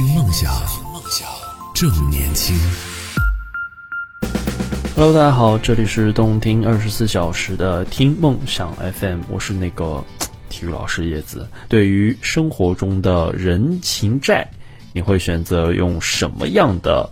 听梦想，听梦想正年轻。Hello，大家好，这里是动听二十四小时的听梦想 FM，我是那个 体育老师叶子。对于生活中的人情债，你会选择用什么样的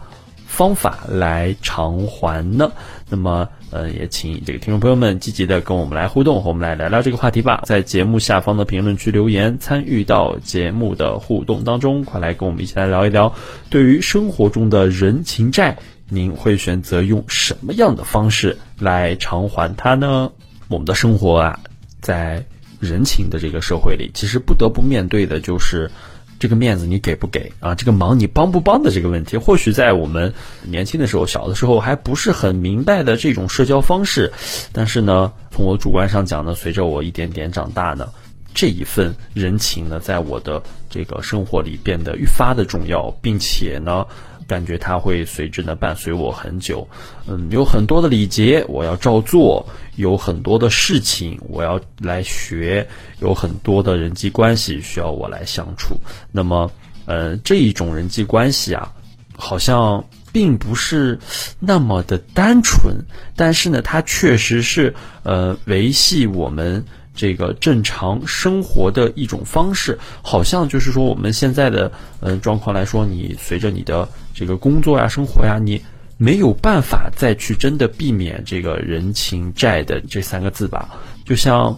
方法来偿还呢？那么，呃，也请这个听众朋友们积极的跟我们来互动，和我们来聊聊这个话题吧。在节目下方的评论区留言，参与到节目的互动当中，快来跟我们一起来聊一聊，对于生活中的人情债。您会选择用什么样的方式来偿还它呢？我们的生活啊，在人情的这个社会里，其实不得不面对的就是这个面子你给不给啊，这个忙你帮不帮的这个问题。或许在我们年轻的时候、小的时候还不是很明白的这种社交方式，但是呢，从我主观上讲呢，随着我一点点长大呢。这一份人情呢，在我的这个生活里变得愈发的重要，并且呢，感觉它会随之呢伴随我很久。嗯，有很多的礼节我要照做，有很多的事情我要来学，有很多的人际关系需要我来相处。那么，呃，这一种人际关系啊，好像并不是那么的单纯，但是呢，它确实是呃维系我们。这个正常生活的一种方式，好像就是说我们现在的嗯、状况来说，你随着你的这个工作呀、生活呀，你没有办法再去真的避免这个人情债的这三个字吧。就像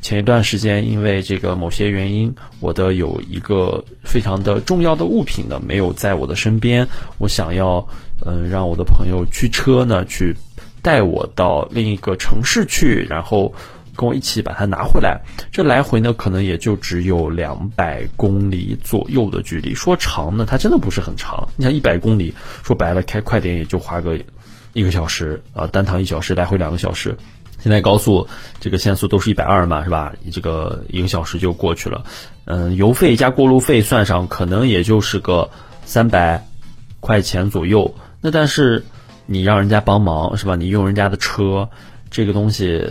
前一段时间，因为这个某些原因，我的有一个非常的重要的物品呢没有在我的身边，我想要嗯、让我的朋友驱车呢去带我到另一个城市去，然后。跟我一起把它拿回来，这来回呢可能也就只有两百公里左右的距离。说长呢，它真的不是很长。你像一百公里，说白了开快点也就花个一个小时啊，单趟一小时，来回两个小时。现在高速这个限速都是一百二嘛，是吧？这个一个小时就过去了。嗯，油费加过路费算上，可能也就是个三百块钱左右。那但是你让人家帮忙是吧？你用人家的车，这个东西。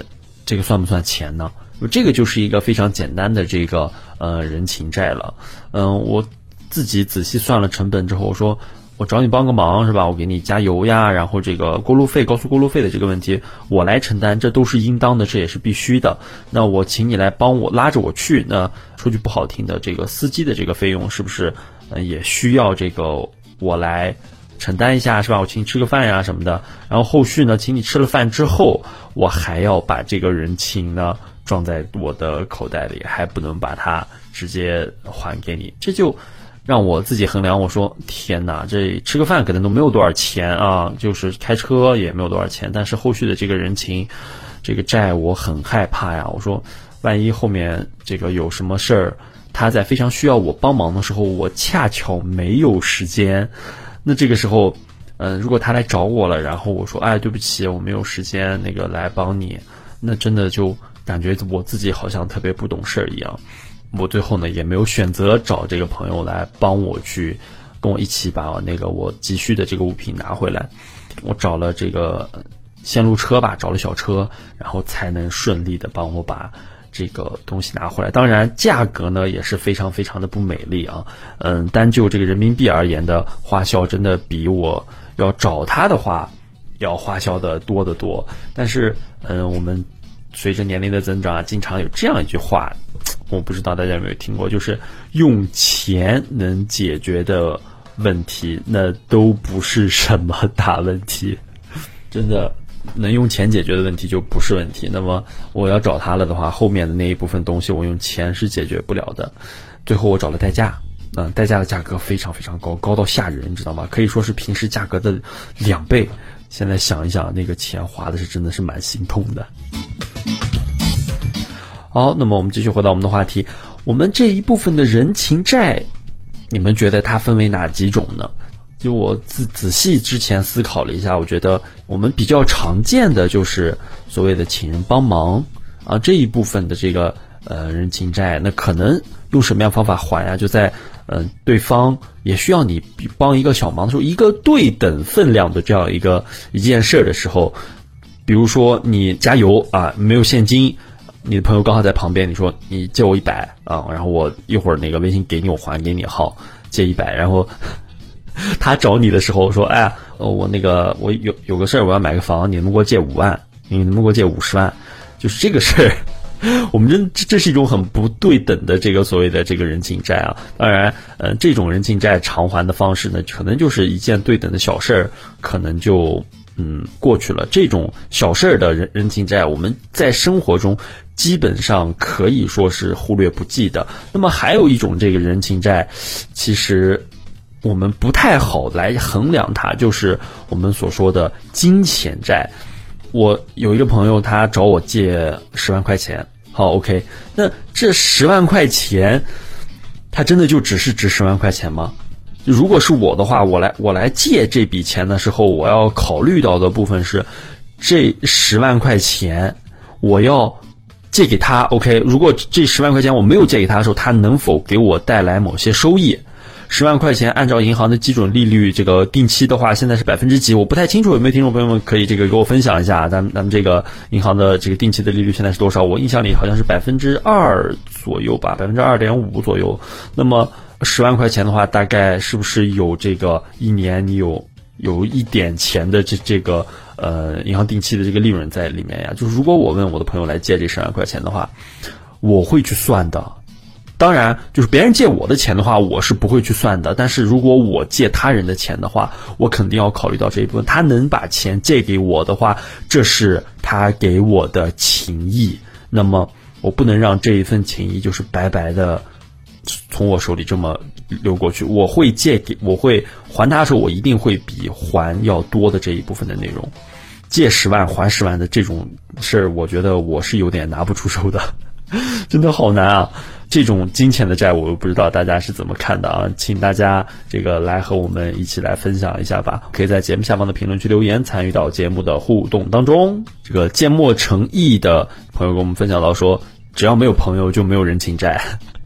这个算不算钱呢？这个就是一个非常简单的这个呃人情债了。嗯，我自己仔细算了成本之后，我说我找你帮个忙是吧？我给你加油呀，然后这个过路费、高速过路费的这个问题我来承担，这都是应当的，这也是必须的。那我请你来帮我拉着我去，那说句不好听的，这个司机的这个费用是不是呃也需要这个我来？承担一下是吧？我请你吃个饭呀什么的，然后后续呢，请你吃了饭之后，我还要把这个人情呢装在我的口袋里，还不能把它直接还给你，这就让我自己衡量。我说天哪，这吃个饭可能都没有多少钱啊，就是开车也没有多少钱，但是后续的这个人情，这个债我很害怕呀。我说万一后面这个有什么事儿，他在非常需要我帮忙的时候，我恰巧没有时间。那这个时候，嗯、如果他来找我了，然后我说，哎，对不起，我没有时间，那个来帮你，那真的就感觉我自己好像特别不懂事儿一样。我最后呢，也没有选择找这个朋友来帮我去跟我一起把那个我急需的这个物品拿回来。我找了这个线路车吧，找了小车，然后才能顺利的帮我把。这个东西拿回来，当然价格呢也是非常非常的不美丽啊。嗯，单就这个人民币而言的花销，真的比我要找他的话要花销的多得多。但是，嗯，我们随着年龄的增长啊，经常有这样一句话，我不知道大家有没有听过，就是用钱能解决的问题，那都不是什么大问题，真的。能用钱解决的问题就不是问题。那么我要找他了的话，后面的那一部分东西我用钱是解决不了的。最后我找了代驾，嗯、代驾的价格非常非常高，高到吓人，你知道吗？可以说是平时价格的两倍。现在想一想，那个钱花的是真的是蛮心痛的。好，那么我们继续回到我们的话题，我们这一部分的人情债，你们觉得它分为哪几种呢？就我仔仔细之前思考了一下，我觉得我们比较常见的就是所谓的请人帮忙啊这一部分的这个呃人情债，那可能用什么样方法还呀、啊？就在嗯、对方也需要你帮一个小忙的时候，一个对等分量的这样一个一件事的时候，比如说你加油啊没有现金，你的朋友刚好在旁边，你说你借我一百啊，然后我一会儿那个微信给你，我还给你好借一百，然后 他找你的时候说，哎，我那个我有有个事儿，我要买个房，你能给我借五万？你能不能给我借五十万？就是这个事儿。我们真这这是一种很不对等的这个所谓的这个人情债啊，当然，呃，这种人情债偿还的方式呢，可能就是一件对等的小事儿，可能就嗯过去了。这种小事儿的人人情债，我们在生活中基本上可以说是忽略不计的。那么还有一种这个人情债，其实我们不太好来衡量它，就是我们所说的金钱债。我有一个朋友，他找我借十万块钱。好，OK，那这十万块钱，他真的就只是值十万块钱吗？如果是我的话，我来我来借这笔钱的时候，我要考虑到的部分是，这十万块钱我要借给他，OK，如果这十万块钱我没有借给他的时候，他能否给我带来某些收益？十万块钱，按照银行的基准利率，这个定期的话，现在是百分之几？我不太清楚，有没有听众朋友们可以这个给我分享一下？咱们咱们这个银行的这个定期的利率现在是多少？我印象里好像是百分之二左右吧，百分之二点五左右。那么十万块钱的话，大概是不是有这个一年你有有一点钱的这这个呃银行定期的这个利润在里面呀？就是如果我问我的朋友来借这十万块钱的话，我会去算的。当然，就是别人借我的钱的话，我是不会去算的。但是如果我借他人的钱的话，我肯定要考虑到这一部分。他能把钱借给我的话，这是他给我的情谊。那么我不能让这一份情谊就是白白的从我手里这么流过去。我会借给，我会还他的时候，我一定会比还要多的这一部分的内容。借十万还十万的这种事儿，我觉得我是有点拿不出手的，真的好难啊。这种金钱的债我又不知道大家是怎么看的啊？请大家这个来和我们一起来分享一下吧。可以在节目下方的评论区留言，参与到节目的互动当中。这个缄默诚意的朋友跟我们分享到说，只要没有朋友就没有人情债。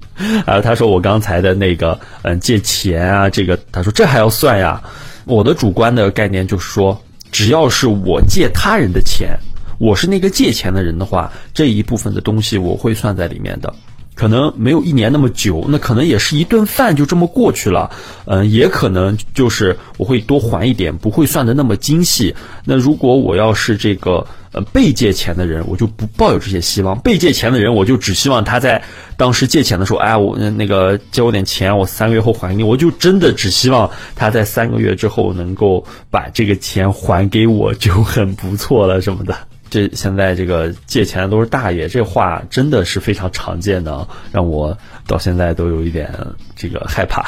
啊他说我刚才的那个嗯借钱啊，这个他说这还要算呀？我的主观的概念就是说，只要是我借他人的钱，我是那个借钱的人的话，这一部分的东西我会算在里面的。可能没有一年那么久，那可能也是一顿饭就这么过去了，嗯，也可能就是我会多还一点，不会算的那么精细。那如果我要是这个呃被借钱的人，我就不抱有这些希望。被借钱的人，我就只希望他在当时借钱的时候，哎，我那个借我点钱，我三个月后还给你。我就真的只希望他在三个月之后能够把这个钱还给我，就很不错了什么的。这现在这个借钱都是大爷，这话真的是非常常见的，让我到现在都有一点这个害怕。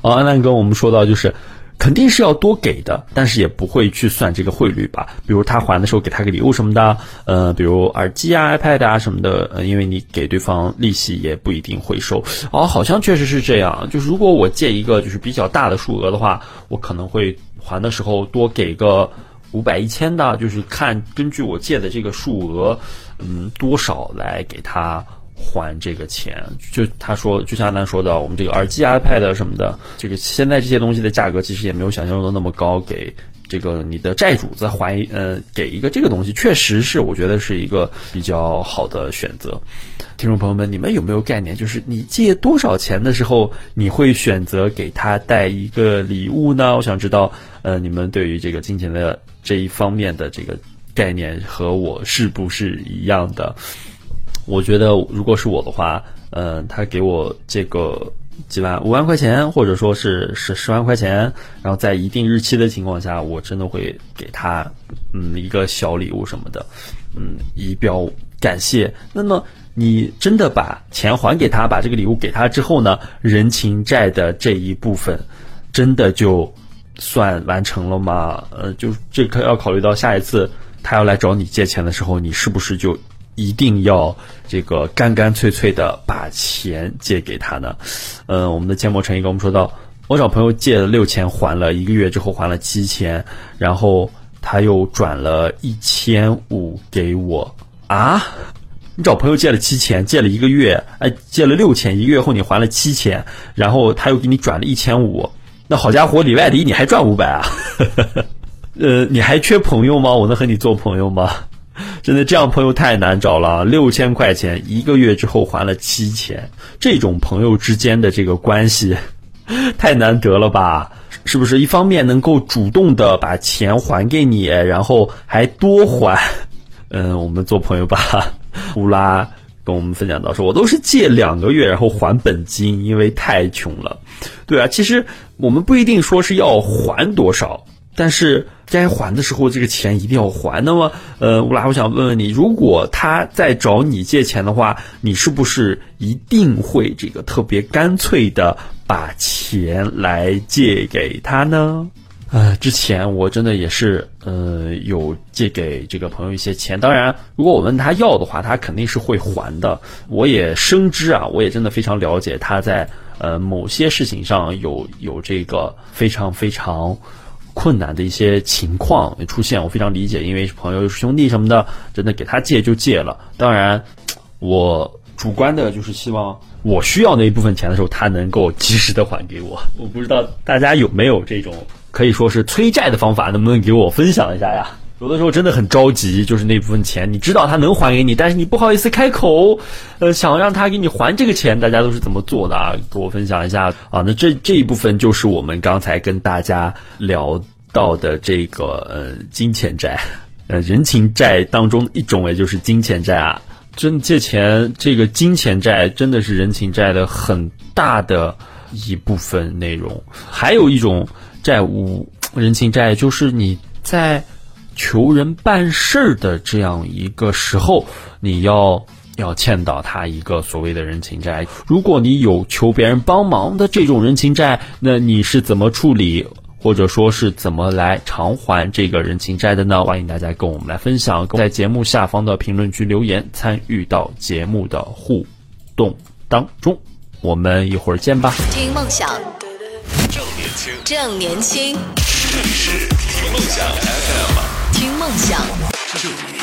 哦，安南哥，我们说到就是肯定是要多给的，但是也不会去算这个汇率吧？比如他还的时候给他个礼物什么的，呃，比如耳机啊、iPad 啊什么的，呃，因为你给对方利息也不一定会收。哦，好像确实是这样。就是如果我借一个就是比较大的数额的话，我可能会还的时候多给个。五百一千的，就是看根据我借的这个数额，嗯，多少来给他还这个钱。就他说，就像咱说的，我们这个耳机、iPad 什么的，这个现在这些东西的价格其实也没有想象中的那么高。给这个你的债主再还，呃，给一个这个东西，确实是我觉得是一个比较好的选择。听众朋友们，你们有没有概念？就是你借多少钱的时候，你会选择给他带一个礼物呢？我想知道，呃，你们对于这个金钱的这一方面的这个概念和我是不是一样的？我觉得，如果是我的话，呃，他给我这个几万、五万块钱，或者说是十十万块钱，然后在一定日期的情况下，我真的会给他嗯一个小礼物什么的，嗯，以表感谢。那么。你真的把钱还给他，把这个礼物给他之后呢，人情债的这一部分，真的就算完成了吗？呃，就这可要考虑到下一次他要来找你借钱的时候，你是不是就一定要这个干干脆脆的把钱借给他呢？嗯，我们的建模陈毅跟我们说到，我找朋友借了六千，还了一个月之后还了七千，然后他又转了一千五给我啊。你找朋友借了七千，借了一个月，哎，借了六千，一个月后你还了七千，然后他又给你转了一千五，那好家伙，里外里你还赚五百啊？呃，你还缺朋友吗？我能和你做朋友吗？真的这样朋友太难找了，六千块钱一个月之后还了七千，这种朋友之间的这个关系太难得了吧？是不是？一方面能够主动的把钱还给你，然后还多还。嗯，我们做朋友吧。乌拉跟我们分享到说，我都是借两个月然后还本金，因为太穷了。对啊，其实我们不一定说是要还多少。但是该还的时候，这个钱一定要还。那么，呃，乌拉，我想问问你，如果他在找你借钱的话，你是不是一定会这个特别干脆的把钱来借给他呢？呃，之前我真的也是，呃，有借给这个朋友一些钱。当然，如果我问他要的话，他肯定是会还的。我也深知啊，我也真的非常了解他在呃某些事情上有有这个非常非常。困难的一些情况出现，我非常理解，因为朋友又是兄弟什么的，真的给他借就借了。当然，我主观的就是希望我需要那一部分钱的时候，他能够及时的还给我。我不知道大家有没有这种可以说是催债的方法，能不能给我分享一下呀？有的时候真的很着急，就是那部分钱，你知道他能还给你，但是你不好意思开口，呃，想让他给你还这个钱，大家都是怎么做的啊？给我分享一下啊。那这这一部分就是我们刚才跟大家聊到的这个呃金钱债，呃人情债当中一种，也就是金钱债啊。真借钱这个金钱债真的是人情债的很大的一部分内容。还有一种债务人情债，就是你在。求人办事儿的这样一个时候，你要要欠到他一个所谓的人情债。如果你有求别人帮忙的这种人情债，那你是怎么处理，或者说是怎么来偿还这个人情债的呢？欢迎大家跟我们来分享，在节目下方的评论区留言，参与到节目的互动当中。我们一会儿见吧。听梦想，轻，正年轻，这里是听梦想 FM。听梦想。